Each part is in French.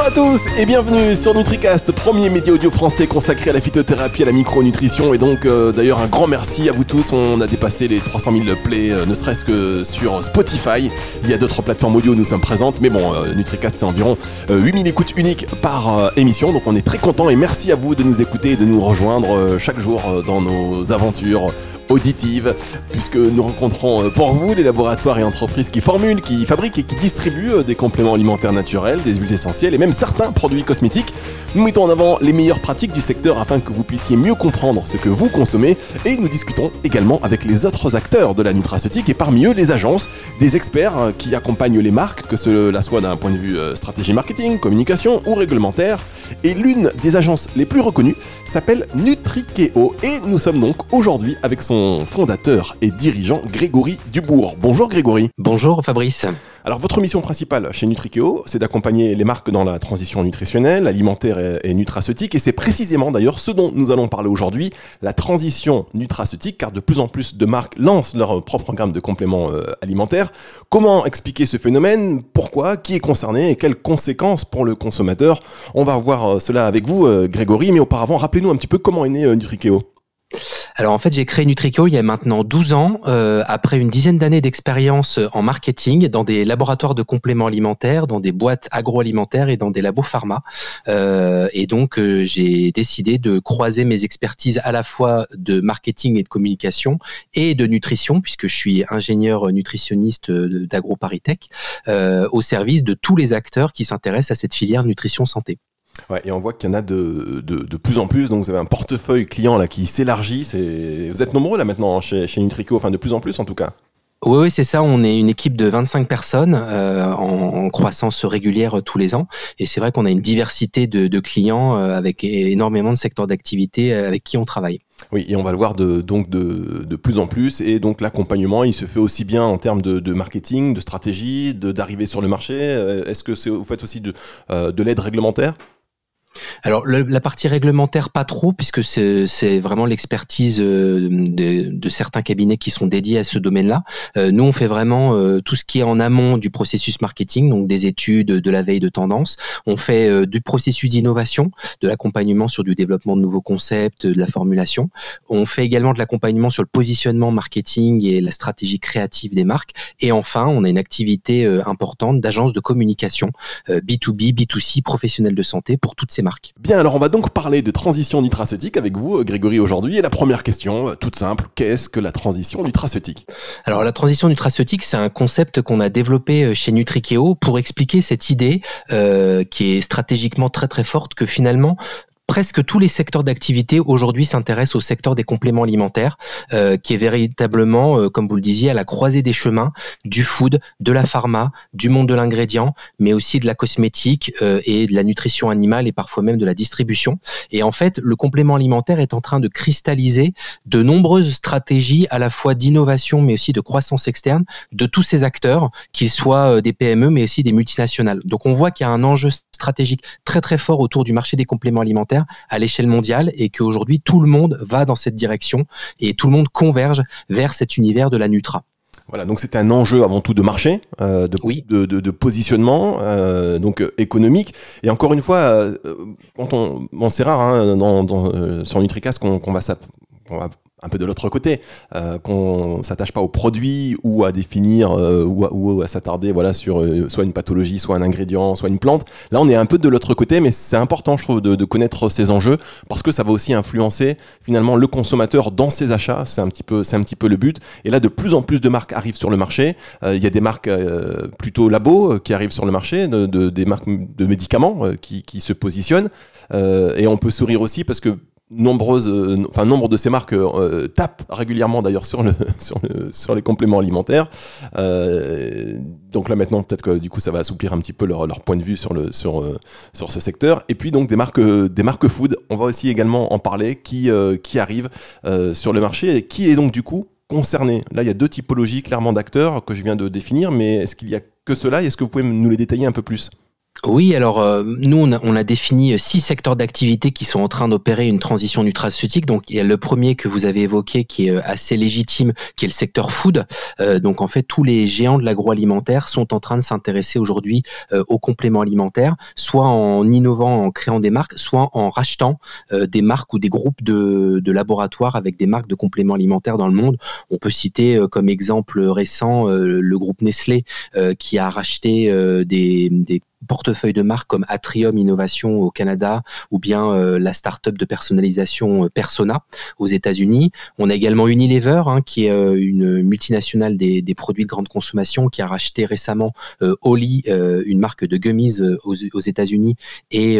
Bonjour à tous et bienvenue sur NutriCast, premier média audio français consacré à la phytothérapie, à la micronutrition et donc euh, d'ailleurs un grand merci à vous tous. On a dépassé les 300 000 plays, euh, ne serait-ce que sur Spotify. Il y a d'autres plateformes audio où nous sommes présentes, mais bon, euh, NutriCast c'est environ 8000 écoutes uniques par émission, donc on est très content et merci à vous de nous écouter et de nous rejoindre chaque jour dans nos aventures auditives, puisque nous rencontrons pour vous les laboratoires et entreprises qui formulent, qui fabriquent et qui distribuent des compléments alimentaires naturels, des huiles essentielles et même certains produits cosmétiques. Nous mettons en avant les meilleures pratiques du secteur afin que vous puissiez mieux comprendre ce que vous consommez et nous discutons également avec les autres acteurs de la nutraceutique et parmi eux les agences, des experts euh, qui accompagnent les marques, que cela soit d'un point de vue euh, stratégie marketing, communication ou réglementaire. Et l'une des agences les plus reconnues s'appelle Nutrikeo et nous sommes donc aujourd'hui avec son fondateur et dirigeant Grégory Dubourg. Bonjour Grégory. Bonjour Fabrice. Alors votre mission principale chez Nutrikeo, c'est d'accompagner les marques dans la transition nutritionnelle, alimentaire et, nutraceutique, et c'est précisément d'ailleurs ce dont nous allons parler aujourd'hui, la transition nutraceutique, car de plus en plus de marques lancent leur propre gamme de compléments euh, alimentaires. Comment expliquer ce phénomène? Pourquoi? Qui est concerné? Et quelles conséquences pour le consommateur? On va voir euh, cela avec vous, euh, Grégory, mais auparavant, rappelez-nous un petit peu comment est né Nutrikeo. Alors en fait, j'ai créé Nutrico il y a maintenant 12 ans, euh, après une dizaine d'années d'expérience en marketing dans des laboratoires de compléments alimentaires, dans des boîtes agroalimentaires et dans des labos pharma. Euh, et donc euh, j'ai décidé de croiser mes expertises à la fois de marketing et de communication et de nutrition, puisque je suis ingénieur nutritionniste d'AgroParisTech, au service de tous les acteurs qui s'intéressent à cette filière nutrition santé. Ouais, et on voit qu'il y en a de, de, plus en plus, donc vous avez un portefeuille client là qui s'élargit. Vous êtes nombreux là maintenant chez, chez Nutrico, enfin de plus en plus en tout cas. Oui, oui c'est ça. On est une équipe de 25 personnes euh, en, croissance régulière euh, tous les ans. Et c'est vrai qu'on a une diversité de, clients euh, avec énormément de secteurs d'activité avec qui on travaille. Oui, et on va le voir de, donc de, de plus en plus. Et donc l'accompagnement, il se fait aussi bien en termes de, de marketing, de stratégie, d'arriver sur le marché. Est-ce que vous faites aussi de, de l'aide réglementaire? Alors la partie réglementaire pas trop puisque c'est vraiment l'expertise euh, de, certains cabinets qui sont dédiés à ce domaine-là. Euh, nous on fait vraiment euh, tout ce qui est en amont du processus marketing, donc des études, de la veille de tendance. On fait du processus d'innovation, de l'accompagnement sur du développement de nouveaux concepts, de la formulation. On fait également de l'accompagnement sur le positionnement marketing et la stratégie créative des marques. Et enfin on a une activité importante d'agence de communication B2B, B2C, professionnels de santé pour toutes ces marques. Bien, alors on va donc parler de transition nutraceutique avec vous, euh, Grégory, aujourd'hui. Et la première question, euh, toute simple, qu'est-ce que la transition nutraceutique? Alors la transition nutraceutique, c'est un concept qu'on a développé euh, chez Nutrikeo pour expliquer cette idée qui est stratégiquement très très forte que finalement presque tous les secteurs d'activité aujourd'hui s'intéressent au secteur des compléments alimentaires, euh, qui est véritablement, euh, comme vous le disiez, à la croisée des chemins du food, de la pharma, du monde de l'ingrédient, mais aussi de la cosmétique euh, et de la nutrition animale et parfois même de la distribution. Et en fait, le complément alimentaire est en train de cristalliser de nombreuses stratégies à la fois d'innovation, mais aussi de croissance externe de tous ces acteurs, qu'ils soient des PME, mais aussi des multinationales. Donc on voit qu'il y a un enjeu stratégique très très fort autour du marché des compléments alimentaires à l'échelle mondiale et qu'aujourd'hui tout le monde va dans cette direction et tout le monde converge vers cet univers de la Nutra. Voilà, donc c'est un enjeu avant tout de marché, euh, de, de, positionnement, euh, donc euh, économique. Et encore une fois, quand on, bon, c'est rare hein, dans, sur Nutricast qu'on va, va un peu de l'autre côté, euh, qu'on s'attache pas au produit ou à définir euh, ou, à, s'attarder voilà sur euh, soit une pathologie, soit un ingrédient, soit une plante. Là, on est un peu de l'autre côté, mais c'est important, je trouve, de, connaître ces enjeux parce que ça va aussi influencer finalement le consommateur dans ses achats. C'est un petit peu, c'est un petit peu le but. Et là, de plus en plus de marques arrivent sur le marché. Il y a des marques plutôt labo qui arrivent sur le marché, de, des marques de médicaments qui, qui se positionnent. et on peut sourire aussi parce que nombreuses, euh, enfin nombre de ces marques euh, tapent régulièrement d'ailleurs sur le, sur le sur les compléments alimentaires. Euh, donc là maintenant peut-être que du coup ça va assouplir un petit peu leur, point de vue sur ce secteur. Et puis donc des marques des marques food, on va aussi également en parler qui qui arrivent sur le marché et qui est donc du coup concerné. Là il y a deux typologies clairement d'acteurs que je viens de définir, mais est-ce qu'il y a que cela? Est-ce que vous pouvez nous les détailler un peu plus? Oui, alors euh, nous, on a, défini euh, six secteurs d'activité qui sont en train d'opérer une transition nutraceutique. Donc, il y a le premier que vous avez évoqué qui est euh, assez légitime, qui est le secteur food. donc, en fait, tous les géants de l'agroalimentaire sont en train de s'intéresser aujourd'hui aux compléments alimentaires, soit en innovant, en créant des marques, soit en rachetant des marques ou des groupes de, laboratoires avec des marques de compléments alimentaires dans le monde. On peut citer comme exemple récent le groupe Nestlé qui a racheté des, des portefeuille de marques comme Atrium Innovation au Canada ou bien euh, la start-up de personnalisation euh, Persona aux États-Unis. On a également Unilever, hein, qui est euh, une multinationale des, produits de grande consommation, qui a racheté récemment Oli, une marque de gummies aux, États-Unis, et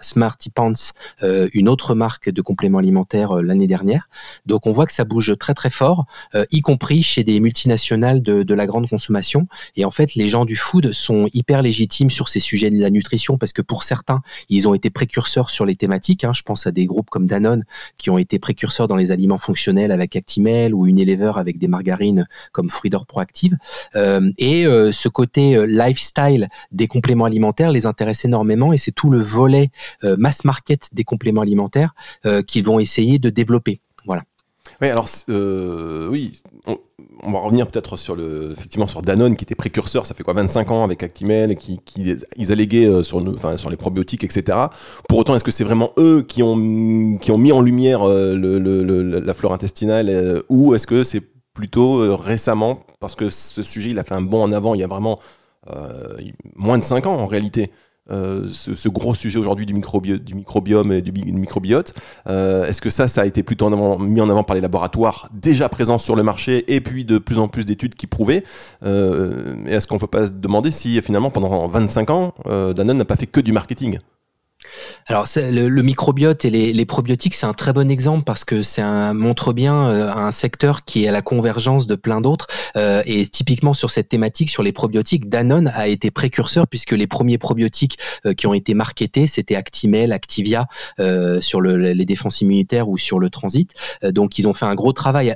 Smarty Pants, une autre marque de compléments alimentaires l'année dernière. Donc on voit que ça bouge très très fort, y compris chez des multinationales de, de la grande consommation. Et en fait, les gens du food sont hyper légitimes sur ces sujets de la nutrition parce que pour certains, ils ont été précurseurs sur les thématiques. Hein. Je pense à des groupes comme Danone qui ont été précurseurs dans les aliments fonctionnels avec Actimel ou Unilever avec des margarines comme Fruit d'Or Proactive. Euh, et euh, ce côté euh, lifestyle des compléments alimentaires les intéresse énormément et c'est tout le volet mass market des compléments alimentaires qu'ils vont essayer de développer. Voilà. Oui, alors oui, on va revenir peut-être sur le, effectivement sur Danone qui était précurseur, ça fait quoi 25 ans avec Actimel et qui, qui ils alléguaient euh, sur, sur les probiotiques, etc. Pour autant, est-ce que c'est vraiment eux qui ont, qui ont mis en lumière euh, la flore intestinale euh, ou est-ce que c'est plutôt récemment? Parce que ce sujet il a fait un bond en avant il y a vraiment moins de 5 ans en réalité euh, ce, gros sujet aujourd'hui du, microbiome et du, microbiote. Euh, est-ce que ça, ça a été plutôt mis en avant par les laboratoires déjà présents sur le marché et puis de plus en plus d'études qui prouvaient euh, Est-ce qu'on ne peut pas se demander si finalement pendant 25 ans, Danone n'a pas fait que du marketing? Alors le, microbiote et les, probiotiques, c'est un très bon exemple parce que ça montre bien euh, un secteur qui est à la convergence de plein d'autres. Euh, et typiquement sur cette thématique, sur les probiotiques, Danone a été précurseur puisque les premiers probiotiques euh, qui ont été marketés, c'était Actimel, Activia sur les défenses immunitaires ou sur le transit. donc ils ont fait un gros travail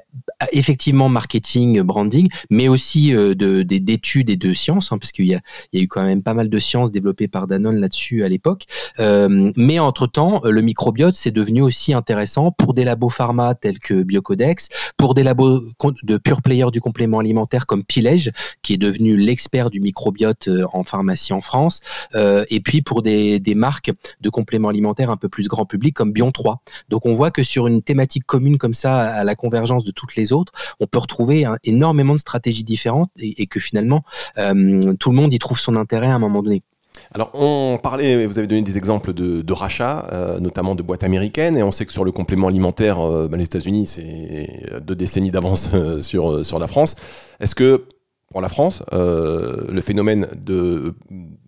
effectivement marketing, branding, mais aussi d'études et de sciences, hein, parce qu'il y, a eu quand même pas mal de sciences développées par Danone là-dessus à l'époque. Euh, mais entre-temps, le microbiote, c'est devenu aussi intéressant pour des labos pharma tels que Biocodex, pour des labos de pure player du complément alimentaire comme Pilège, qui est devenu l'expert du microbiote euh, en pharmacie en France, euh, et puis pour des, marques de compléments alimentaires un peu plus grand public comme Bion 3. Donc on voit que sur une thématique commune comme ça, à la convergence de toutes les autres, on peut retrouver énormément de stratégies différentes et, que finalement tout le monde y trouve son intérêt à un moment donné. Alors, on parlait, vous avez donné des exemples de, rachats, euh, notamment de boîtes américaines, et on sait que sur le complément alimentaire, euh, bah, les États-Unis, c'est deux décennies d'avance euh, sur, sur la France. Est-ce que, pour la France, le phénomène de,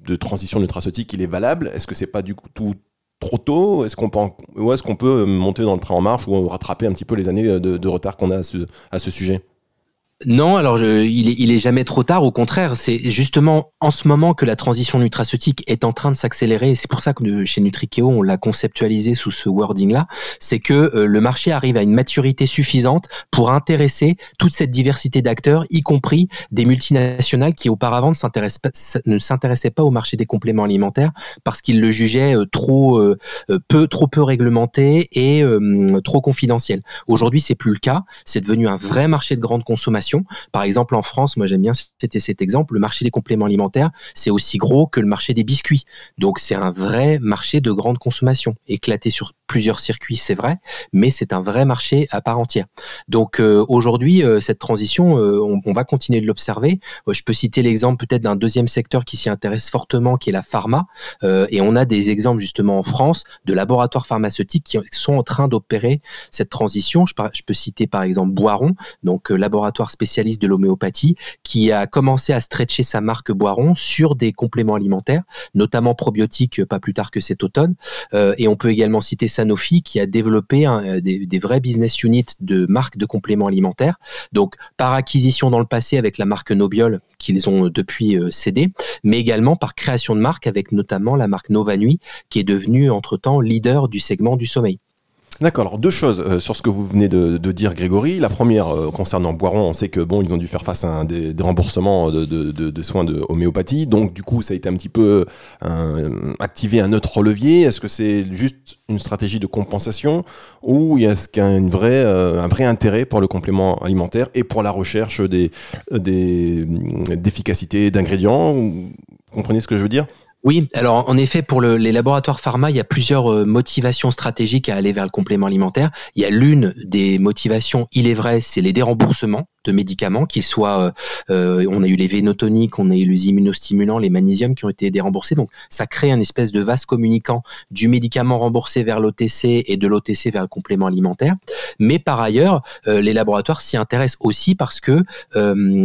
de transition nutraceutique, il est valable? Est-ce que c'est pas du tout trop tôt? Est-ce qu'on peut, ou est-ce qu'on peut monter dans le train en marche ou rattraper un petit peu les années de, retard qu'on a à ce sujet? Non, alors il, est, jamais trop tard. Au contraire, c'est justement en ce moment que la transition nutraceutique est en train de s'accélérer. C'est pour ça que chez Nutrikeo, on l'a conceptualisé sous ce wording-là. C'est que euh, le marché arrive à une maturité suffisante pour intéresser toute cette diversité d'acteurs, y compris des multinationales qui auparavant ne s'intéressaient pas au marché des compléments alimentaires parce qu'ils le jugeaient euh, trop euh, peu, trop peu réglementé et trop confidentiel. Aujourd'hui, c'est plus le cas. C'est devenu un vrai marché de grande consommation par exemple, en France, moi j'aime bien citer cet exemple, le marché des compléments alimentaires, c'est aussi gros que le marché des biscuits. Donc c'est un vrai marché de grande consommation, éclaté sur plusieurs circuits, c'est vrai, mais c'est un vrai marché à part entière. Donc euh, aujourd'hui, euh, cette transition, euh, on, va continuer de l'observer. je peux citer l'exemple peut-être d'un deuxième secteur qui s'y intéresse fortement, qui est la pharma. et on a des exemples justement en France de laboratoires pharmaceutiques qui sont en train d'opérer cette transition. Je, je, peux citer par exemple Boiron, donc laboratoire spécialiste de l'homéopathie, qui a commencé à stretcher sa marque Boiron sur des compléments alimentaires, notamment probiotiques, pas plus tard que cet automne. et on peut également citer Sanofi qui a développé euh, des, vrais business units de marques de compléments alimentaires. Donc, par acquisition dans le passé avec la marque Nobiol qu'ils ont depuis euh, cédé, mais également par création de marques avec notamment la marque Nova Nuit qui est devenue entre-temps leader du segment du sommeil. D'accord. Alors deux choses euh, sur ce que vous venez de, dire, Grégory. La première euh, concernant Boiron, on sait que bon, ils ont dû faire face à des, remboursements de, soins de homéopathie, donc du coup, ça a été un petit peu activé un autre levier. Est-ce que c'est juste une stratégie de compensation ou est-ce qu'il y a une vraie, un vrai intérêt pour le complément alimentaire et pour la recherche des d'efficacité d'ingrédients comprenez ce que je veux dire? Oui, alors en effet, pour les laboratoires pharma, il y a plusieurs euh, motivations stratégiques à aller vers le complément alimentaire. Il y a l'une des motivations, il est vrai, c'est les déremboursements de médicaments, qu'ils soient, euh, euh, on a eu les vénotoniques, on a eu les immunostimulants, les magnésiums qui ont été déremboursés. Donc ça crée un espèce de vase communicant du médicament remboursé vers l'OTC et de l'OTC vers le complément alimentaire. Mais par ailleurs, euh, les laboratoires s'y intéressent aussi parce que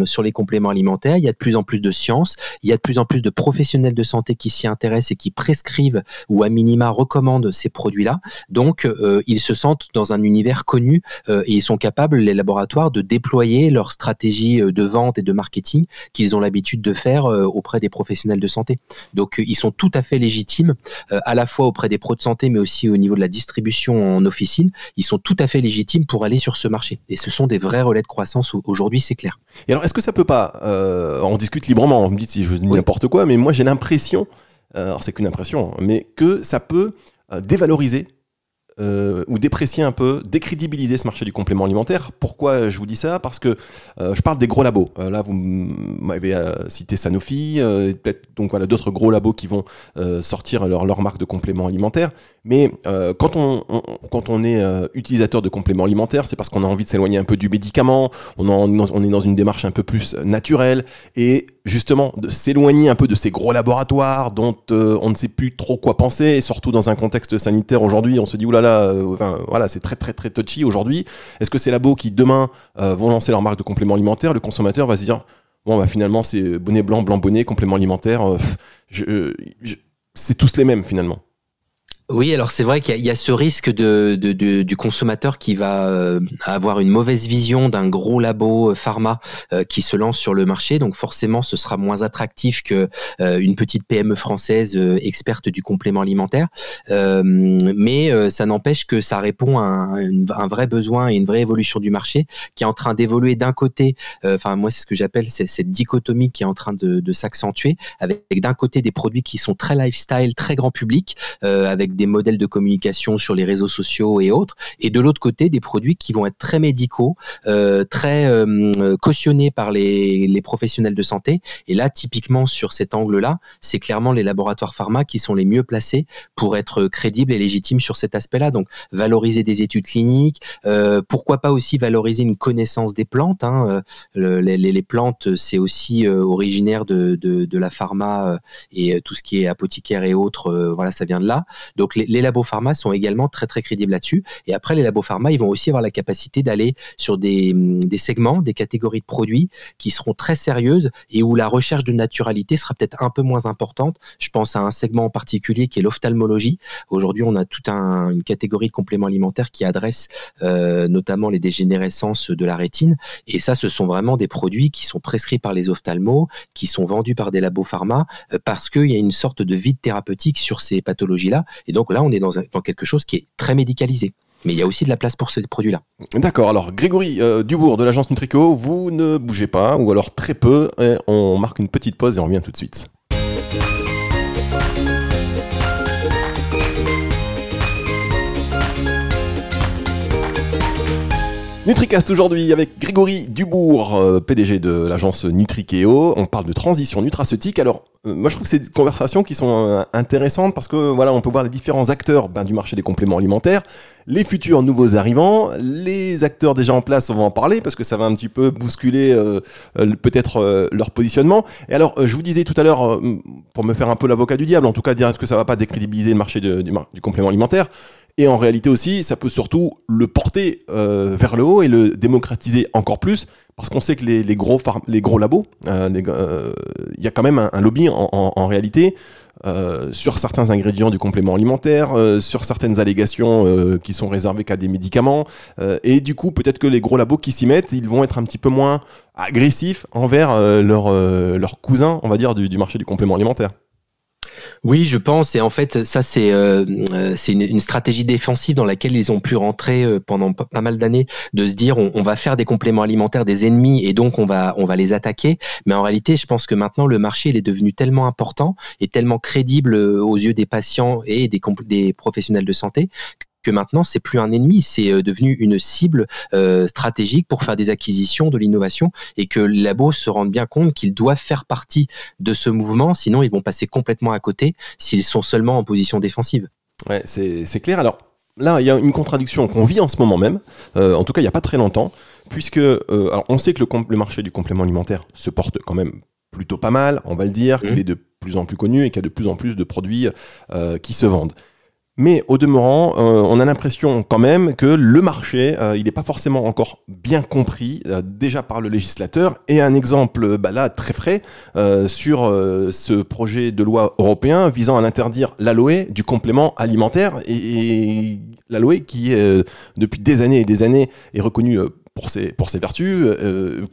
sur les compléments alimentaires, il y a de plus en plus de sciences, il y a de plus en plus de professionnels de santé qui s'y intéressent et qui prescrivent ou à minima recommandent ces produits-là. Donc ils se sentent dans un univers connu et ils sont capables, les laboratoires, de déployer leur stratégie euh, de vente et de marketing qu'ils ont l'habitude de faire euh, auprès des professionnels de santé. Donc euh, ils sont tout à fait légitimes, à la fois auprès des pros de santé, mais aussi au niveau de la distribution en officine. Ils sont tout à fait légitimes pour aller sur ce marché. Et ce sont des vrais relais de croissance aujourd'hui, c'est clair. Et alors, est-ce que ça peut pas, on discute librement, on me dit si je dis n'importe quoi, mais moi j'ai l'impression, alors c'est qu'une impression, mais que ça peut dévaloriser euh, ou déprécier un peu, décrédibiliser ce marché du complément alimentaire. Pourquoi je vous dis ça? Parce que euh, je parle des gros labos. Euh, là, vous m'avez cité Sanofi, peut-être donc voilà d'autres gros labos qui vont sortir leur, leur marque de complément alimentaire. Mais quand on, quand on est utilisateur de compléments alimentaires, c'est parce qu'on a envie de s'éloigner un peu du médicament. On, on est dans une démarche un peu plus naturelle et justement de s'éloigner un peu de ces gros laboratoires dont on ne sait plus trop quoi penser. Et surtout dans un contexte sanitaire aujourd'hui, on se dit oulala euh, voilà, c'est très très très touchy aujourd'hui. Est-ce que ces labos qui demain euh, vont lancer leur marque de complément alimentaire, le consommateur va se dire bon bah finalement c'est bonnet blanc, blanc bonnet, complément alimentaire, euh, c'est tous les mêmes finalement. Oui, alors c'est vrai qu'il y, a ce risque de, du consommateur qui va euh, avoir une mauvaise vision d'un gros labo euh, pharma euh, qui se lance sur le marché. Donc forcément, ce sera moins attractif que une petite PME française experte du complément alimentaire. mais ça n'empêche que ça répond à un, vrai besoin et une vraie évolution du marché qui est en train d'évoluer d'un côté. Enfin, moi, c'est ce que j'appelle cette dichotomie qui est en train de, de s'accentuer avec d'un côté des produits qui sont très lifestyle, très grand public, avec des modèles de communication sur les réseaux sociaux et autres, et de l'autre côté des produits qui vont être très médicaux, euh, très euh, cautionnés par les, professionnels de santé. Et là, typiquement sur cet angle-là, c'est clairement les laboratoires pharma qui sont les mieux placés pour être crédibles et légitimes sur cet aspect-là. Donc valoriser des études cliniques, euh, pourquoi pas aussi valoriser une connaissance des plantes. Hein. les, plantes, c'est aussi originaire de, de, de, la pharma et tout ce qui est apothicaire et autres, voilà, ça vient de là. Donc donc les, labos pharma sont également très très crédibles là-dessus. Et après, les labos pharma, ils vont aussi avoir la capacité d'aller sur des, segments, des catégories de produits qui seront très sérieuses et où la recherche de naturalité sera peut-être un peu moins importante. Je pense à un segment en particulier qui est l'ophtalmologie. Aujourd'hui, on a toute une catégorie de compléments alimentaires qui adresse euh, notamment les dégénérescences de la rétine. Et ça, ce sont vraiment des produits qui sont prescrits par les ophtalmos, qui sont vendus par des labos pharma, euh, parce qu'il y a une sorte de vide thérapeutique sur ces pathologies-là. Et donc là, on est dans, quelque chose qui est très médicalisé. Mais il y a aussi de la place pour ces produits-là. D'accord. Alors, Grégory euh, Dubourg de l'agence Nutrico, vous ne bougez pas, ou alors très peu. on marque une petite pause et on revient tout de suite. Nutricast aujourd'hui avec Grégory Dubourg, euh, PDG de l'agence Nutrikeo. On parle de transition nutraceutique. Alors, euh, moi je trouve que c'est des conversations qui sont euh, intéressantes parce que voilà, on peut voir les différents acteurs ben, du marché des compléments alimentaires, les futurs nouveaux arrivants, les acteurs déjà en place, on va en parler parce que ça va un petit peu bousculer peut-être leur positionnement. Et alors, je vous disais tout à l'heure, pour me faire un peu l'avocat du diable, en tout cas dire est-ce que ça va pas décrédibiliser le marché du, du complément alimentaire et en réalité aussi, ça peut surtout le porter euh, vers le haut et le démocratiser encore plus, parce qu'on sait que les, gros, labos, euh, euh, il y a quand même un, lobby en, réalité sur certains ingrédients du complément alimentaire, sur certaines allégations qui sont réservées qu'à des médicaments. et du coup, peut-être que les gros labos qui s'y mettent, ils vont être un petit peu moins agressifs envers leurs leur cousins, on va dire, du marché du complément alimentaire. Oui, je pense. Et en fait, ça, c'est euh, euh, une, stratégie défensive dans laquelle ils ont pu rentrer euh, pendant pas mal d'années, de se dire on, va faire des compléments alimentaires des ennemis et donc on va, on va les attaquer. Mais en réalité, je pense que maintenant, le marché il est devenu tellement important et tellement crédible aux yeux des patients et des, des professionnels de santé que maintenant c'est plus un ennemi, c'est euh, devenu une cible euh, stratégique pour faire des acquisitions, de l'innovation, et que les labos se rendent bien compte qu'ils doivent faire partie de ce mouvement, sinon ils vont passer complètement à côté s'ils sont seulement en position défensive. Ouais, c'est clair. Alors là, il y a une contradiction qu'on vit en ce moment même, euh, en tout cas il n'y a pas très longtemps, puisque alors on sait que le, le, marché du complément alimentaire se porte quand même plutôt pas mal, on va le dire, qu'il mmh. est de plus en plus connu et qu'il y a de plus en plus de produits qui se vendent. Mais au demeurant, euh, on a l'impression quand même que le marché, euh, il n'est pas forcément encore bien compris euh, déjà par le législateur. Et un exemple bah là très frais sur ce projet de loi européen visant à interdire l'aloe du complément alimentaire et, l'aloe qui depuis des années et des années est reconnu pour ses, vertus,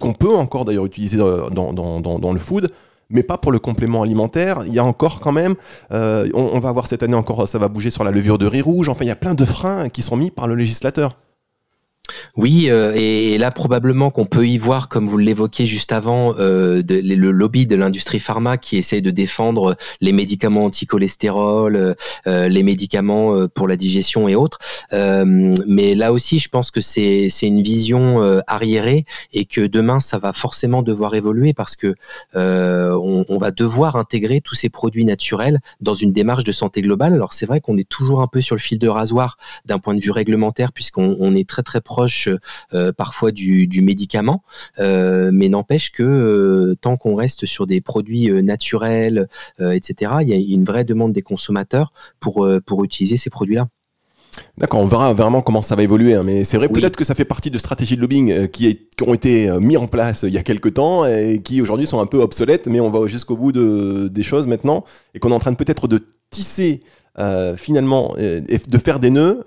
qu'on peut encore d'ailleurs utiliser dans le food mais pas pour le complément alimentaire. Il y a encore quand même, euh, on, va voir cette année encore, ça va bouger sur la levure de riz rouge. Enfin, il y a plein de freins qui sont mis par le législateur. Oui, euh, et, là probablement qu'on peut y voir, comme vous l'évoquiez juste avant, euh, le lobby de l'industrie pharma qui essaye de défendre les médicaments anti-cholestérol, euh, les médicaments pour la digestion et autres. mais là aussi, je pense que c'est une vision arriérée et que demain, ça va forcément devoir évoluer parce que on, va devoir intégrer tous ces produits naturels dans une démarche de santé globale. Alors c'est vrai qu'on est toujours un peu sur le fil de rasoir d'un point de vue réglementaire puisqu'on on est très très proche proche euh, parfois du, médicament, euh, mais n'empêche que euh, tant qu'on reste sur des produits naturels, etc., il y a une vraie demande des consommateurs pour, pour utiliser ces produits-là. D'accord, on verra vraiment comment ça va évoluer, hein, mais c'est vrai peut-être que ça fait partie de stratégies de lobbying qui, ont été mis en place il y a quelques temps et qui aujourd'hui sont un peu obsolètes, mais on va jusqu'au bout de, des choses maintenant et qu'on est en train peut-être de tisser finalement et de faire des nœuds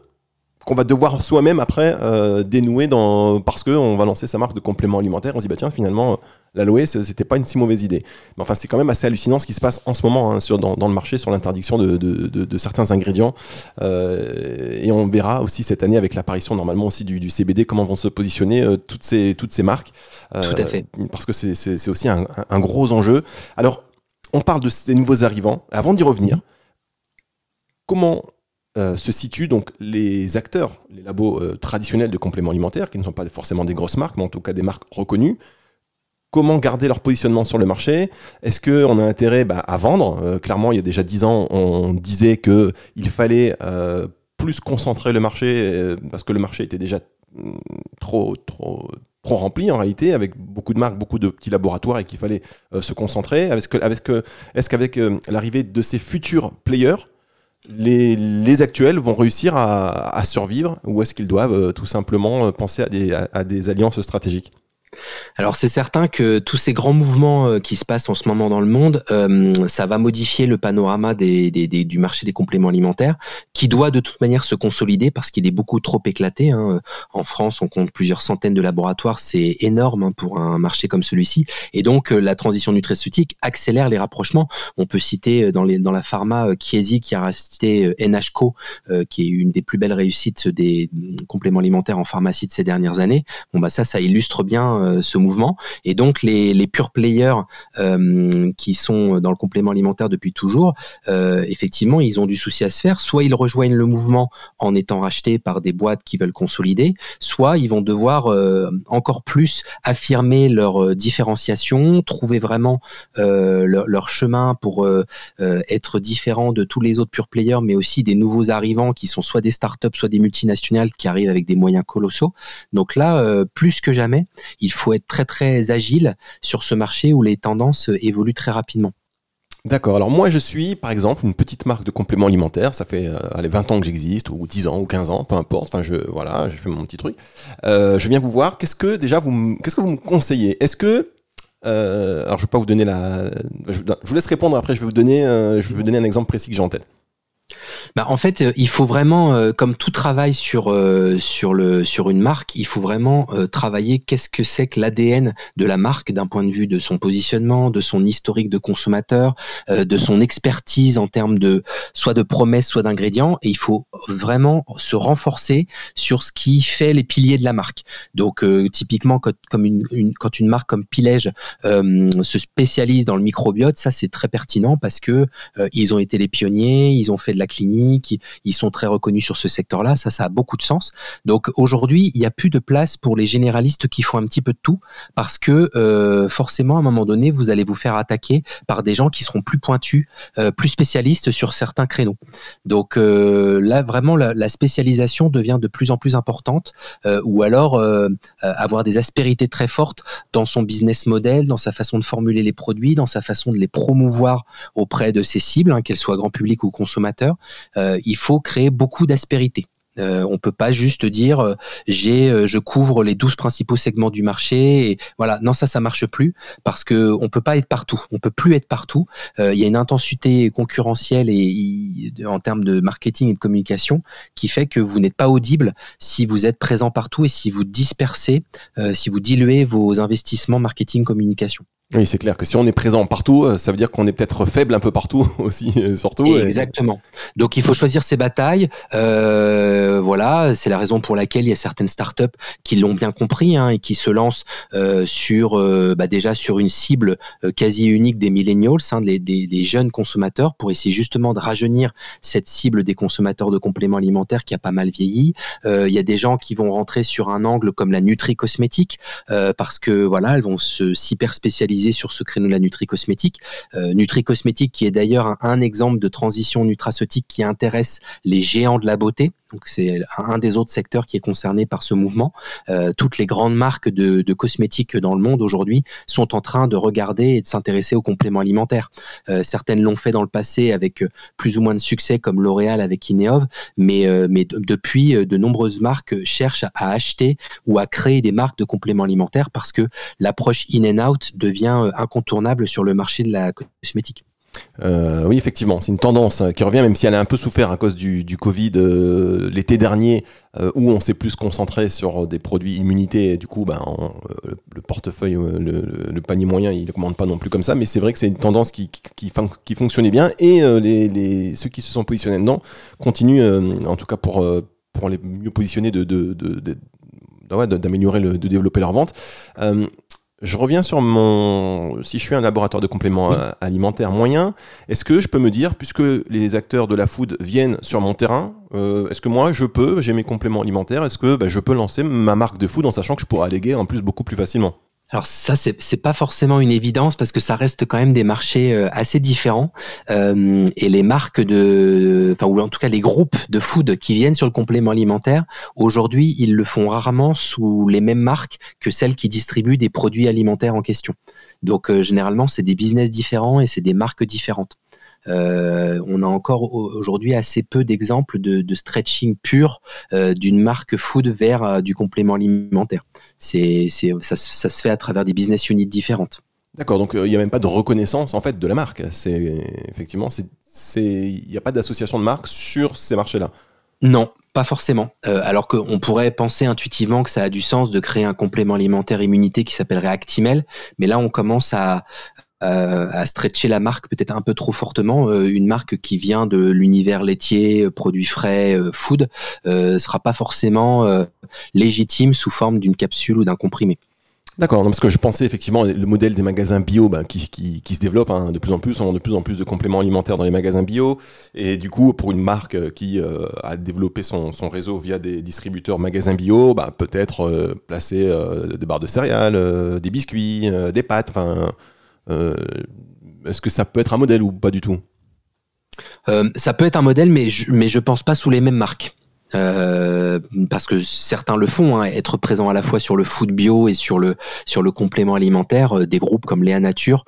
qu'on va devoir soi-même après euh, dénouer dans, parce qu'on va lancer sa marque de complément alimentaire. On se dit, bah tiens, finalement, l'aloe, c'était pas une si mauvaise idée. Mais enfin, c'est quand même assez hallucinant ce qui se passe en ce moment hein, sur, dans, le marché sur l'interdiction de, de, certains ingrédients. Euh, et on verra aussi cette année avec l'apparition normalement aussi du, du, CBD, comment vont se positionner euh, toutes, ces, toutes ces marques. Tout à fait. Parce que c'est aussi un, un, gros enjeu. Alors, on parle de ces nouveaux arrivants. Avant d'y revenir, comment euh, se situent donc les acteurs, les labos euh, traditionnels de compléments alimentaires, qui ne sont pas forcément des grosses marques, mais en tout cas des marques reconnues. Comment garder leur positionnement sur le marché? Est-ce qu'on a intérêt bah, à vendre? Euh, Clairement, il y a déjà dix ans, on disait qu'il fallait plus concentrer le marché, parce que le marché était déjà mm, trop, trop, trop rempli en réalité, avec beaucoup de marques, beaucoup de petits laboratoires, et qu'il fallait se concentrer. Est-ce qu'avec l'arrivée de ces futurs players, les, actuels vont réussir à, survivre ou est-ce qu'ils doivent euh, tout simplement euh, penser à des alliances stratégiques? Alors c'est certain que tous ces grands mouvements euh, qui se passent en ce moment dans le monde, euh, ça va modifier le panorama du marché des compléments alimentaires, qui doit de toute manière se consolider parce qu'il est beaucoup trop éclaté. Hein. En France, on compte plusieurs centaines de laboratoires, c'est énorme hein, pour un marché comme celui-ci. Et donc euh, la transition nutraceutique accélère les rapprochements. On peut citer dans, la pharma Chiesi qui a racheté NHCO, qui est une des plus belles réussites des compléments alimentaires en pharmacie de ces dernières années. Bon bah ça, ça illustre bien euh, ce mouvement. Et donc les, les pure players euh, qui sont dans le complément alimentaire depuis toujours, euh, effectivement, ils ont du souci à se faire. Soit ils rejoignent le mouvement en étant rachetés par des boîtes qui veulent consolider, soit ils vont devoir encore plus affirmer leur différenciation, trouver vraiment leur, chemin pour être différent de tous les autres pure players, mais aussi des nouveaux arrivants qui sont soit des startups, soit des multinationales qui arrivent avec des moyens colossaux. Donc là, plus que jamais, il faut être très très agile sur ce marché où les tendances évoluent très rapidement. D'accord. Alors moi, je suis, par exemple, une petite marque de compléments alimentaires. Ça fait euh, allez, 20 ans que j'existe, ou 10 ans, ou 15 ans, peu importe. Enfin, je, voilà, j'ai fait mon petit truc. Euh, je viens vous voir. Qu'est-ce que, déjà, vous, qu'est-ce que vous me conseillez? Est-ce que, euh, alors je ne vais pas vous donner la... Je, vous laisse répondre, après je vais vous donner, je vais vous donner un exemple précis que j'ai en tête. Bah, en fait, euh, il faut vraiment, euh, comme tout travail sur, euh, sur, le, sur une marque, il faut vraiment travailler qu'est-ce que c'est que l'ADN de la marque d'un point de vue de son positionnement, de son historique de consommateur, de son expertise en termes de soit de promesses, soit d'ingrédients. Et il faut vraiment se renforcer sur ce qui fait les piliers de la marque. Donc, typiquement, quand, comme une, quand une marque comme Pilège se spécialise dans le microbiote, ça c'est très pertinent parce que ils ont été les pionniers, ils ont fait de la clinique, ils sont très reconnus sur ce secteur-là, ça, ça a beaucoup de sens. Donc aujourd'hui, il n'y a plus de place pour les généralistes qui font un petit peu de tout, parce que euh, forcément, à un moment donné, vous allez vous faire attaquer par des gens qui seront plus pointus, euh, plus spécialistes sur certains créneaux. Donc euh, là, vraiment, la, spécialisation devient de plus en plus importante, ou alors avoir des aspérités très fortes dans son business model, dans sa façon de formuler les produits, dans sa façon de les promouvoir auprès de ses cibles, hein, qu'elles soient grand public ou consommateurs. Euh, il faut créer beaucoup d'aspérité. Euh, on peut pas juste dire euh, j'ai je couvre les 12 principaux segments du marché et voilà. Non ça ça marche plus parce que on peut pas être partout. On peut plus être partout. Il y a une intensité concurrentielle et, en termes de marketing et de communication qui fait que vous n'êtes pas audible si vous êtes présent partout et si vous dispersez si vous diluez vos investissements marketing communication oui, c'est clair que si on est présent partout, euh, ça veut dire qu'on est peut-être faible un peu partout aussi, euh, surtout. Exactement. Donc il faut choisir ses batailles. Euh, voilà, c'est la raison pour laquelle il y a certaines startups qui l'ont bien compris hein, et qui se lancent sur bah déjà sur une cible quasi unique des millennials, hein, des, jeunes consommateurs, pour essayer justement de rajeunir cette cible des consommateurs de compléments alimentaires qui a pas mal vieilli. il y a des gens qui vont rentrer sur un angle comme la nutri cosmétique parce que voilà, elles vont se hyper sur ce créneau la nutri-cosmétique. Euh, nutri-cosmétique qui est d'ailleurs un, exemple de transition nutraceutique qui intéresse les géants de la beauté. C'est un des autres secteurs qui est concerné par ce mouvement. Euh, toutes les grandes marques de, cosmétiques dans le monde aujourd'hui sont en train de regarder et de s'intéresser aux compléments alimentaires. Euh, certaines l'ont fait dans le passé avec plus ou moins de succès, comme L'Oréal avec Ineov, mais, depuis, de nombreuses marques cherchent à acheter ou à créer des marques de compléments alimentaires parce que l'approche in and out devient euh, incontournable sur le marché de la cosmétique. Euh, oui, effectivement, c'est une tendance euh, qui revient, même si elle a un peu souffert à cause du, Covid l'été dernier, où on s'est plus concentré sur des produits immunité, et du coup, ben, le portefeuille, le, panier moyen, il commande pas non plus comme ça, mais c'est vrai que c'est une tendance qui, fonctionnait bien, et ceux qui se sont positionnés dedans continuent, en tout cas pour, les mieux positionner, de, d'améliorer, de, développer leur vente. Je reviens sur mon. Si je suis un laboratoire de compléments euh, alimentaires moyen, est-ce que je peux me dire, puisque les acteurs de la food viennent sur mon terrain, euh, est-ce que moi je peux, j'ai mes compléments alimentaires, est-ce que bah, je peux lancer ma marque de food en sachant que je pourrais alléguer en plus beaucoup plus facilement? Alors ça, c'est pas forcément une évidence parce que ça reste quand même des marchés euh, assez différents euh, et les marques de, enfin ou en tout cas les groupes de food qui viennent sur le complément alimentaire, aujourd'hui ils le font rarement sous les mêmes marques que celles qui distribuent des produits alimentaires en question. Donc euh, généralement c'est des business différents et c'est des marques différentes. Euh, on a encore aujourd'hui assez peu d'exemples de, stretching pur euh, d'une marque food vers euh, du complément alimentaire. C'est, ça, se fait à travers des business units différentes. D'accord, donc il n'y a même pas de reconnaissance en fait de la marque. C'est effectivement, il n'y a pas d'association de marque sur ces marchés-là. Non, pas forcément. alors qu'on pourrait penser intuitivement que ça a du sens de créer un complément alimentaire immunité qui s'appellerait Actimel, mais là on commence à, euh, à stretcher la marque peut-être un peu trop fortement. Euh, une marque qui vient de l'univers laitier, euh, produits frais, food, sera pas forcément légitime sous forme d'une capsule ou d'un comprimé. D'accord, parce que je pensais effectivement le modèle des magasins bio ben, qui, qui, se développe hein, de plus en plus, on a de plus en plus de compléments alimentaires dans les magasins bio, et du coup pour une marque qui a développé son, son, réseau via des distributeurs magasins bio, ben, peut-être placer des barres de céréales, des biscuits, des pâtes, enfin est-ce que ça peut être un modèle ou pas du tout euh, Ça peut être un modèle, mais je, mais je pense pas sous les mêmes marques. Euh, parce que certains le font, hein, être présent à la fois sur le food bio et sur le sur le complément alimentaire. des groupes comme Léa Nature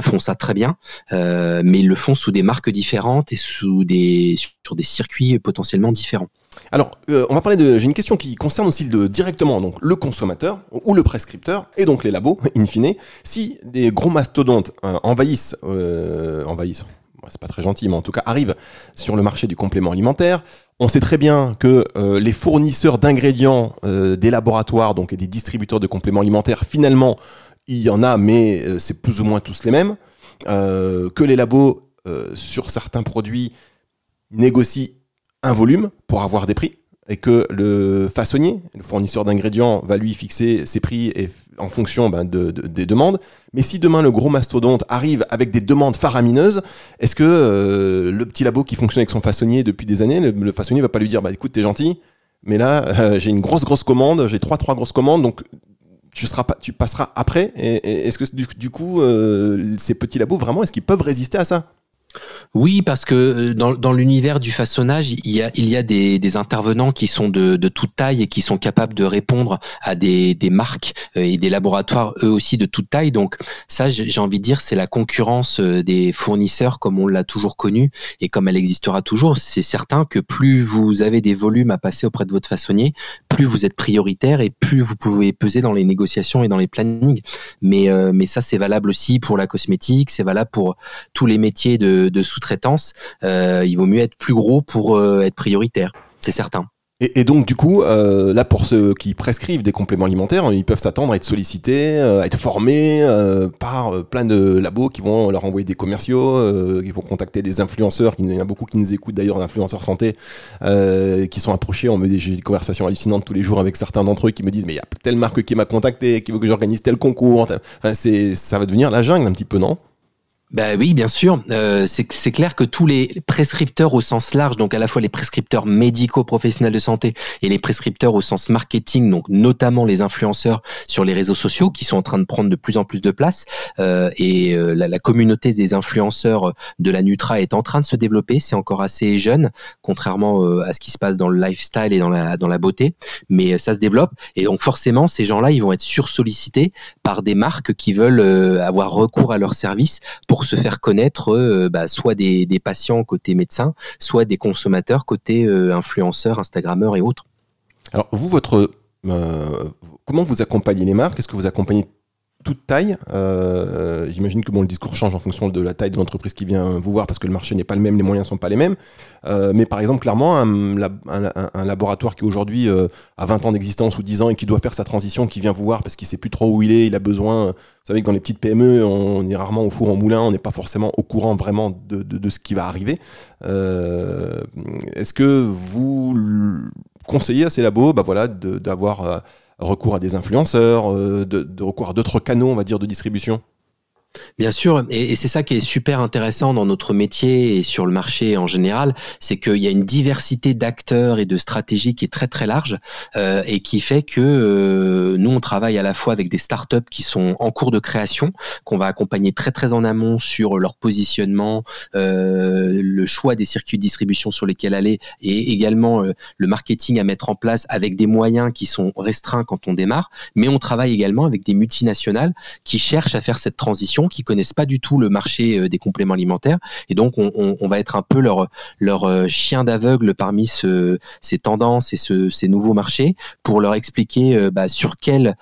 font ça très bien, mais ils le font sous des marques différentes et sous des sur des circuits potentiellement différents. Alors, euh, on va parler de. J'ai une question qui concerne aussi directement donc le consommateur ou le prescripteur et donc les labos, in fine. Si des gros mastodontes euh, envahissent, euh, envahissent, c'est pas très gentil, mais en tout cas arrive sur le marché du complément alimentaire. On sait très bien que les fournisseurs d'ingrédients des laboratoires, donc et des distributeurs de compléments alimentaires, finalement, il y en a, mais c'est plus ou moins tous les mêmes. que les labos sur certains produits négocient un volume pour avoir des prix et que le façonnier, le fournisseur d'ingrédients, va lui fixer ses prix en fonction ben, des demandes. Mais si demain le gros mastodonte arrive avec des demandes faramineuses, est-ce que euh, le petit labo qui fonctionne avec son façonnier depuis des années, le, le façonnier va pas lui dire bah écoute t'es gentil, mais là euh, j'ai une grosse grosse commande, j'ai trois trois grosses commandes, donc tu, pas, passeras après. Est-ce que du, coup euh, ces petits labos vraiment est-ce qu'ils peuvent résister à ça? Oui, parce que euh, dans, dans l'univers du façonnage, il y a, il y a des, des intervenants qui sont de, de, toute taille et qui sont capables de répondre à des, des marques euh, et des laboratoires eux aussi de toute taille. Donc ça, j'ai envie de dire, c'est la concurrence euh, des fournisseurs comme on l'a toujours connu et comme elle existera toujours. C'est certain que plus vous avez des volumes à passer auprès de votre façonnier, plus vous êtes prioritaire et plus vous pouvez peser dans les négociations et dans les plannings. Mais, mais ça, c'est valable aussi pour la cosmétique, c'est valable pour tous les métiers de, de sous traitance euh, il vaut mieux être plus gros pour euh, être prioritaire, c'est certain. Et, donc du coup, euh, là pour ceux qui prescrivent des compléments alimentaires, ils peuvent s'attendre à être sollicités, à être formés par plein de labos qui vont leur envoyer des commerciaux, qui vont contacter des influenceurs. Il y en a beaucoup qui nous écoutent d'ailleurs, d'influenceurs santé, qui sont approchés. On me dit j'ai des conversations hallucinantes tous les jours avec certains d'entre eux qui me disent mais il y a telle marque qui m'a contacté, qui veut que j'organise tel concours. Enfin, c'est ça va devenir la jungle un petit peu, non? Bah oui, bien sûr. Euh, c'est clair que tous les prescripteurs au sens large, donc à la fois les prescripteurs médicaux professionnels de santé et les prescripteurs au sens marketing, donc notamment les influenceurs sur les réseaux sociaux qui sont en train de prendre de plus en plus de place, euh, et euh, la, la, communauté des influenceurs de la Nutra est en train de se développer. C'est encore assez jeune, contrairement euh, à ce qui se passe dans le lifestyle et dans la, dans la beauté, mais ça se développe. Et donc forcément, ces gens-là, ils vont être sursollicités par des marques qui veulent euh, avoir recours à leurs services pour se faire connaître euh, bah, soit des, patients côté médecin, soit des consommateurs côté euh, influenceurs, Instagrammeurs et autres. Alors vous, votre, euh, comment vous accompagnez les marques? Est-ce que vous accompagnez toute taille. Euh, j'imagine que bon, le discours change en fonction de la taille de l'entreprise qui vient vous voir parce que le marché n'est pas le même, les moyens ne sont pas les mêmes. Euh, mais par exemple, clairement, un, laboratoire qui aujourd'hui euh, a 20 ans d'existence ou 10 ans et qui doit faire sa transition, qui vient vous voir parce qu'il sait plus trop où il est, il a besoin. Vous savez que dans les petites PME, on est rarement au four au moulin, on n'est pas forcément au courant vraiment de, de ce qui va arriver. Est-ce que vous conseillez à ces labos bah voilà, d'avoir recours à des influenceurs, euh, de, de recours à d'autres canaux, on va dire, de distribution Bien sûr, et, c'est ça qui est super intéressant dans notre métier et sur le marché en général, c'est qu'il y a une diversité d'acteurs et de stratégies qui est très très large euh, et qui fait que euh, nous on travaille à la fois avec des startups qui sont en cours de création, qu'on va accompagner très très en amont sur leur positionnement, euh, le choix des circuits de distribution sur lesquels aller et également le marketing à mettre en place avec des moyens qui sont restreints quand on démarre, mais on travaille également avec des multinationales qui cherchent à faire cette transition qui connaissent pas du tout le marché euh, des compléments alimentaires. Et donc, on, va être un peu leur, euh, chien d'aveugle parmi ce, ces tendances et ce, ces nouveaux marchés pour leur expliquer euh, bah, sur quel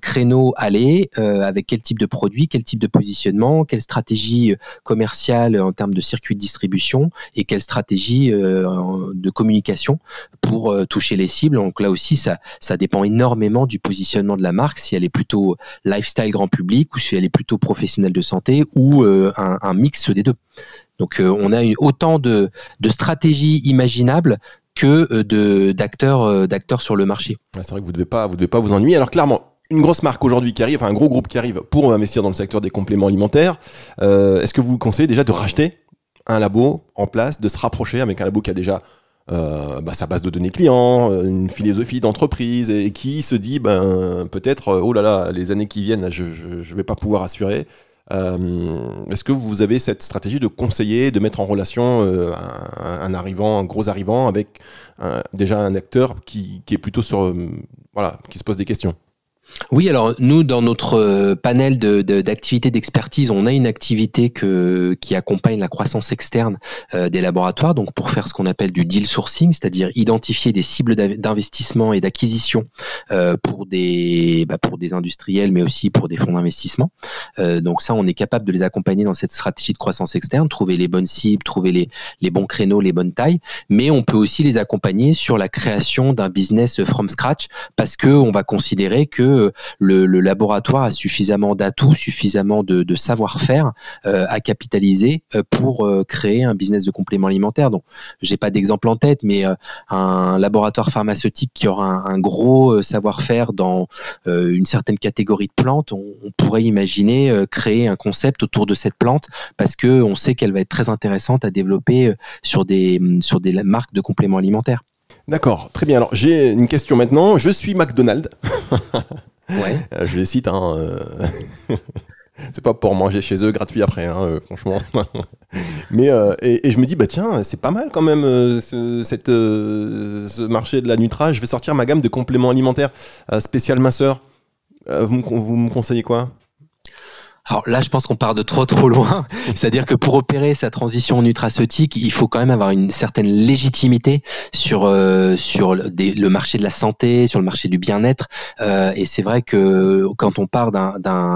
créneau aller, avec quel type de produit, quel type de positionnement, quelle stratégie commerciale en termes de circuit de distribution et quelle stratégie de communication pour toucher les cibles. Donc là aussi, ça, ça dépend énormément du positionnement de la marque, si elle est plutôt lifestyle grand public ou si elle est plutôt professionnelle de santé ou euh, un, mix des deux. Donc euh, on a autant de, stratégies imaginables que euh, d'acteurs d'acteurs sur le marché. c'est vrai que vous devez pas vous devez pas vous ennuyer. Alors clairement, une grosse marque aujourd'hui qui arrive, enfin un gros groupe qui arrive pour investir dans le secteur des compléments alimentaires. Est-ce que vous conseillez déjà de racheter un labo en place, de se rapprocher avec un labo qui a déjà bah, sa base de données clients, une philosophie d'entreprise et qui se dit ben peut-être oh là là les années qui viennent je je, vais pas pouvoir assurer euh, est-ce que vous avez cette stratégie de conseiller, de mettre en relation euh, un, arrivant, un gros arrivant avec déjà un acteur qui, est plutôt sur, euh, voilà, qui se pose des questions? Oui, alors nous, dans notre euh, panel d'activités de, d'expertise, on a une activité que, qui accompagne la croissance externe euh, des laboratoires, donc pour faire ce qu'on appelle du deal sourcing, c'est-à-dire identifier des cibles d'investissement et d'acquisition euh, pour, des, bah, pour des industriels, mais aussi pour des fonds d'investissement. donc ça, on est capable de les accompagner dans cette stratégie de croissance externe, trouver les bonnes cibles, trouver les, les bons créneaux, les bonnes tailles, mais on peut aussi les accompagner sur la création d'un business from scratch, parce qu'on va considérer que le, laboratoire a suffisamment d'atouts, suffisamment de, savoir-faire euh, à capitaliser euh, pour euh, créer un business de complément alimentaire. Donc, j'ai pas d'exemple en tête, mais un laboratoire pharmaceutique qui aura un, gros savoir-faire dans une certaine catégorie de plantes, on, pourrait imaginer créer un concept autour de cette plante parce que on sait qu'elle va être très intéressante à développer sur des sur des marques de compléments alimentaires. D'accord, très bien. Alors j'ai une question maintenant. Je suis McDonald's. Euh, je les cite, hein, euh, c'est pas pour manger chez eux gratuit après, hein, euh, franchement. Mais et, je me dis bah tiens, c'est pas mal quand même ce, marché de la Nutra. Je vais sortir ma gamme de compléments alimentaires spécial minceur. vous, vous me conseillez quoi? Alors là, je pense qu'on part de trop trop loin. C'est-à-dire que pour opérer sa transition nutraceutique, il faut quand même avoir une certaine légitimité sur euh, sur le marché de la santé, sur le marché du bien-être. Euh, et c'est vrai que quand on part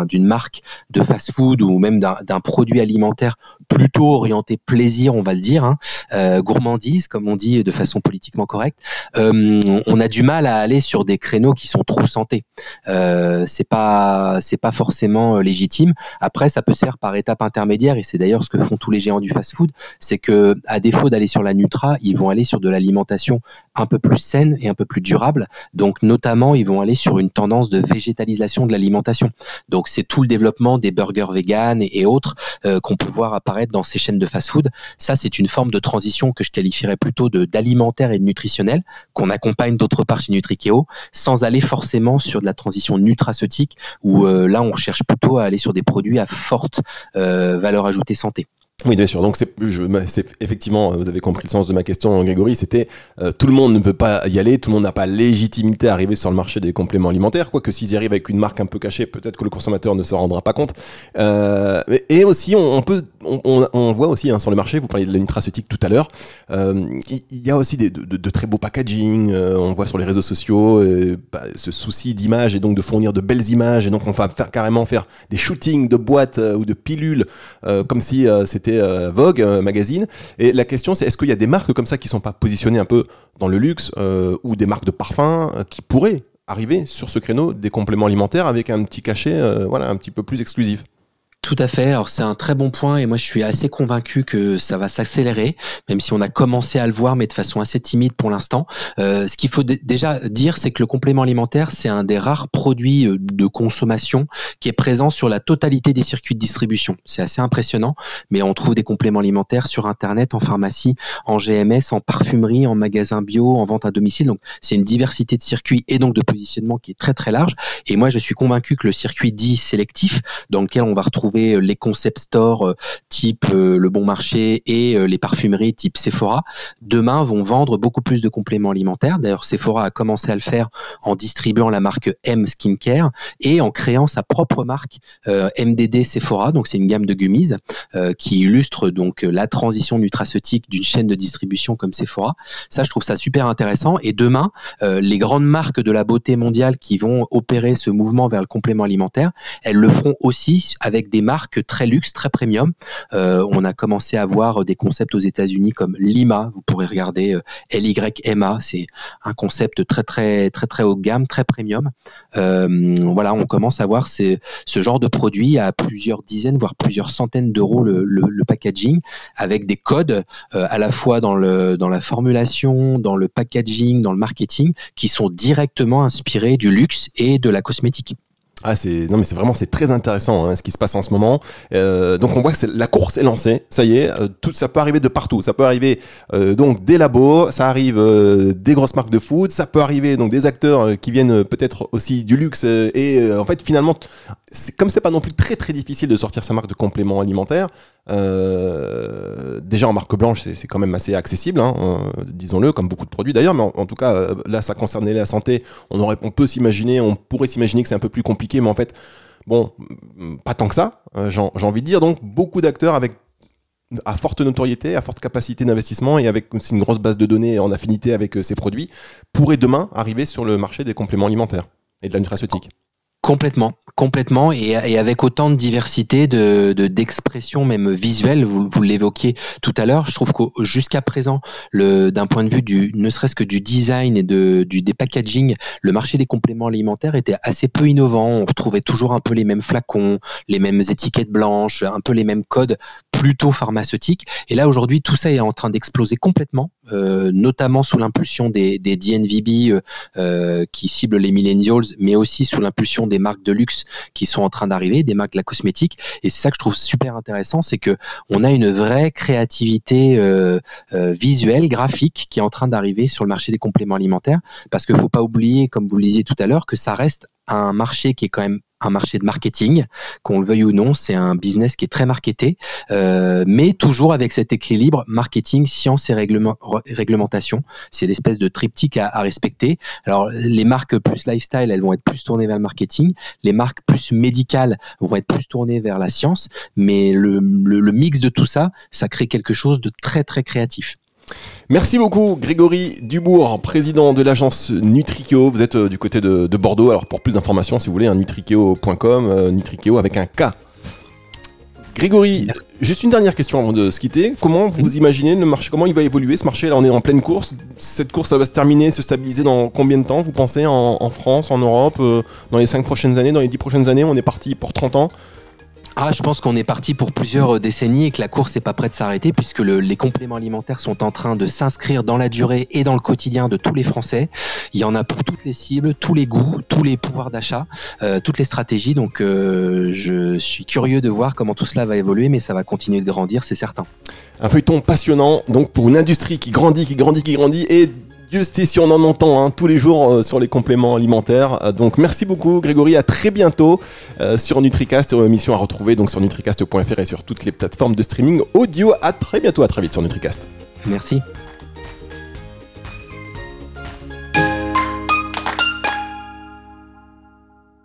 d'une marque de fast-food ou même d'un produit alimentaire plutôt orienté plaisir, on va le dire, hein, euh, gourmandise, comme on dit de façon politiquement correcte, on a du mal à aller sur des créneaux qui sont trop santé. c'est pas c'est pas forcément légitime. Après, ça peut se faire par étapes intermédiaires et c'est d'ailleurs ce que font tous les géants du fast-food, c'est que à défaut d'aller sur la Nutra, ils vont aller sur de l'alimentation un peu plus saine et un peu plus durable. Donc notamment, ils vont aller sur une tendance de végétalisation de l'alimentation. Donc c'est tout le développement des burgers vegan et, autres euh, qu'on peut voir apparaître dans ces chaînes de fast-food. Ça, c'est une forme de transition que je qualifierais plutôt de d'alimentaire et de nutritionnel qu'on accompagne d'autre part chez Nutrikeo, sans aller forcément sur de la transition nutraceutique où euh, là on cherche plutôt à aller sur des produits à forte euh, valeur ajoutée santé. Oui, bien sûr. Donc, c'est, effectivement, vous avez compris le sens de ma question, Grégory. C'était euh, tout le monde ne peut pas y aller, tout le monde n'a pas légitimité à arriver sur le marché des compléments alimentaires. Quoique, s'ils y arrivent avec une marque un peu cachée, peut-être que le consommateur ne se rendra pas compte. Euh, et aussi, on, peut, on, voit aussi hein, sur le marché, vous parliez de la nutraceutique tout à l'heure, euh, il y, a aussi des, de, très beaux packaging. on voit sur les réseaux sociaux bah, ce souci d'image et donc de fournir de belles images. Et donc, on va faire carrément faire des shootings de boîtes ou de pilules comme si c'était euh, Vogue euh, magazine. Et la question, c'est est-ce qu'il y a des marques comme ça qui sont pas positionnées un peu dans le luxe euh, ou des marques de parfums qui pourraient arriver sur ce créneau des compléments alimentaires avec un petit cachet, voilà, un petit peu plus exclusif? Tout à fait. Alors c'est un très bon point et moi je suis assez convaincu que ça va s'accélérer, même si on a commencé à le voir, mais de façon assez timide pour l'instant. Euh, ce qu'il faut déjà dire, c'est que le complément alimentaire, c'est un des rares produits euh, de consommation qui est présent sur la totalité des circuits de distribution. C'est assez impressionnant, mais on trouve des compléments alimentaires sur Internet, en pharmacie, en GMS, en parfumerie, en magasin bio, en vente à domicile. Donc c'est une diversité de circuits et donc de positionnement qui est très très large. Et moi je suis convaincu que le circuit dit sélectif, dans lequel on va retrouver euh, les concept stores euh, type euh, Le Bon Marché et les parfumeries type Sephora, demain vont vendre beaucoup plus de compléments alimentaires. D'ailleurs, Sephora a commencé à le faire en distribuant la marque M Skincare et en créant sa propre marque MDD Sephora. Donc, c'est une gamme de gummies qui illustre donc la transition nutraceutique d'une chaîne de distribution comme Sephora. Ça, je trouve ça super intéressant. Et demain, les grandes marques de la beauté mondiale qui vont opérer ce mouvement vers le complément alimentaire, elles le feront aussi avec des marques très luxe, très premium. Euh, on a commencé à voir des concepts aux États-Unis comme Lima. Vous pourrez regarder euh, LYMA. C'est un concept très très très très haut de gamme, très premium. Euh, voilà, on commence à voir ce genre de produit à plusieurs dizaines, voire plusieurs centaines d'euros le, packaging, avec des codes à la fois dans le dans la formulation, dans le packaging, dans le marketing, qui sont directement inspirés du luxe et de la cosmétique. Ah c'est non mais c'est vraiment c'est très intéressant hein, ce qui se passe en ce moment. Euh, donc on voit que la course est lancée, ça y est, euh, tout ça peut arriver de partout. Ça peut arriver euh, donc des labos, ça arrive des grosses marques de food, ça peut arriver donc des acteurs qui viennent peut-être aussi du luxe et en fait finalement comme c'est pas non plus très très difficile de sortir sa marque de complément alimentaire, déjà en marque blanche, c'est quand même assez accessible, hein, disons-le, comme beaucoup de produits d'ailleurs, mais en, tout cas, là, ça concernait la santé. On, peut s'imaginer, on pourrait s'imaginer que c'est un peu plus compliqué, mais en fait, bon, pas tant que ça, j'ai envie de dire. Donc, beaucoup d'acteurs avec à forte notoriété, à forte capacité d'investissement et avec une grosse base de données en affinité avec ces produits, pourraient demain arriver sur le marché des compléments alimentaires et de la nutraceutique. Complètement, complètement, et, avec autant de diversité de d'expression même visuelle. Vous, l'évoquiez tout à l'heure. Je trouve que jusqu'à présent, d'un point de vue ne serait-ce que du design et des packaging, le marché des compléments alimentaires était assez peu innovant. On retrouvait toujours un peu les mêmes flacons, les mêmes étiquettes blanches, un peu les mêmes codes plutôt pharmaceutiques. Et là aujourd'hui, tout ça est en train d'exploser complètement, euh, notamment sous l'impulsion des, DNVB euh, euh, qui ciblent les millennials, mais aussi sous l'impulsion des marques de luxe qui sont en train d'arriver, des marques de la cosmétique. Et c'est ça que je trouve super intéressant, c'est que on a une vraie créativité visuelle, graphique, qui est en train d'arriver sur le marché des compléments alimentaires. Parce qu'il ne faut pas oublier, comme vous le disiez tout à l'heure, que ça reste un marché qui est quand même un marché de marketing, qu'on le veuille ou non, c'est un business qui est très marketé, euh, mais toujours avec cet équilibre marketing, science et réglementation. C'est l'espèce de triptyque à, respecter. Alors les marques plus lifestyle, elles vont être plus tournées vers le marketing, les marques plus médicales vont être plus tournées vers la science, mais le mix de tout ça, ça crée quelque chose de très très créatif. Merci beaucoup Grégory Dubourg, président de l'agence Nutrikeo. Vous êtes euh, du côté de, Bordeaux. Alors pour plus d'informations, si vous voulez, un nutrikeo.com, euh, Nutrikeo avec un K. Grégory, juste une dernière question avant de se quitter. Comment vous imaginez le marché? Comment il va évoluer ce marché? Là, on est en pleine course. Cette course, ça va se terminer, se stabiliser dans combien de temps Vous pensez en, France, en Europe, euh, dans les 5 prochaines années, dans les 10 prochaines années? On est parti pour 30 ans ah, je pense qu'on est parti pour plusieurs euh, décennies et que la course n'est pas prête de s'arrêter puisque les compléments alimentaires sont en train de s'inscrire dans la durée et dans le quotidien de tous les Français. Il y en a pour toutes les cibles, tous les goûts, tous les pouvoirs d'achat, euh, toutes les stratégies. Donc, euh, je suis curieux de voir comment tout cela va évoluer, mais ça va continuer de grandir, c'est certain. Un feuilleton passionnant, donc pour une industrie qui grandit, qui grandit, qui grandit et Dieu sait on en entend hein, tous les jours euh, sur les compléments alimentaires. Euh, donc merci beaucoup Grégory, à très bientôt euh, sur Nutricast, émission à retrouver donc sur nutricast.fr et sur toutes les plateformes de streaming audio. À très bientôt, à très vite sur Nutricast. Merci.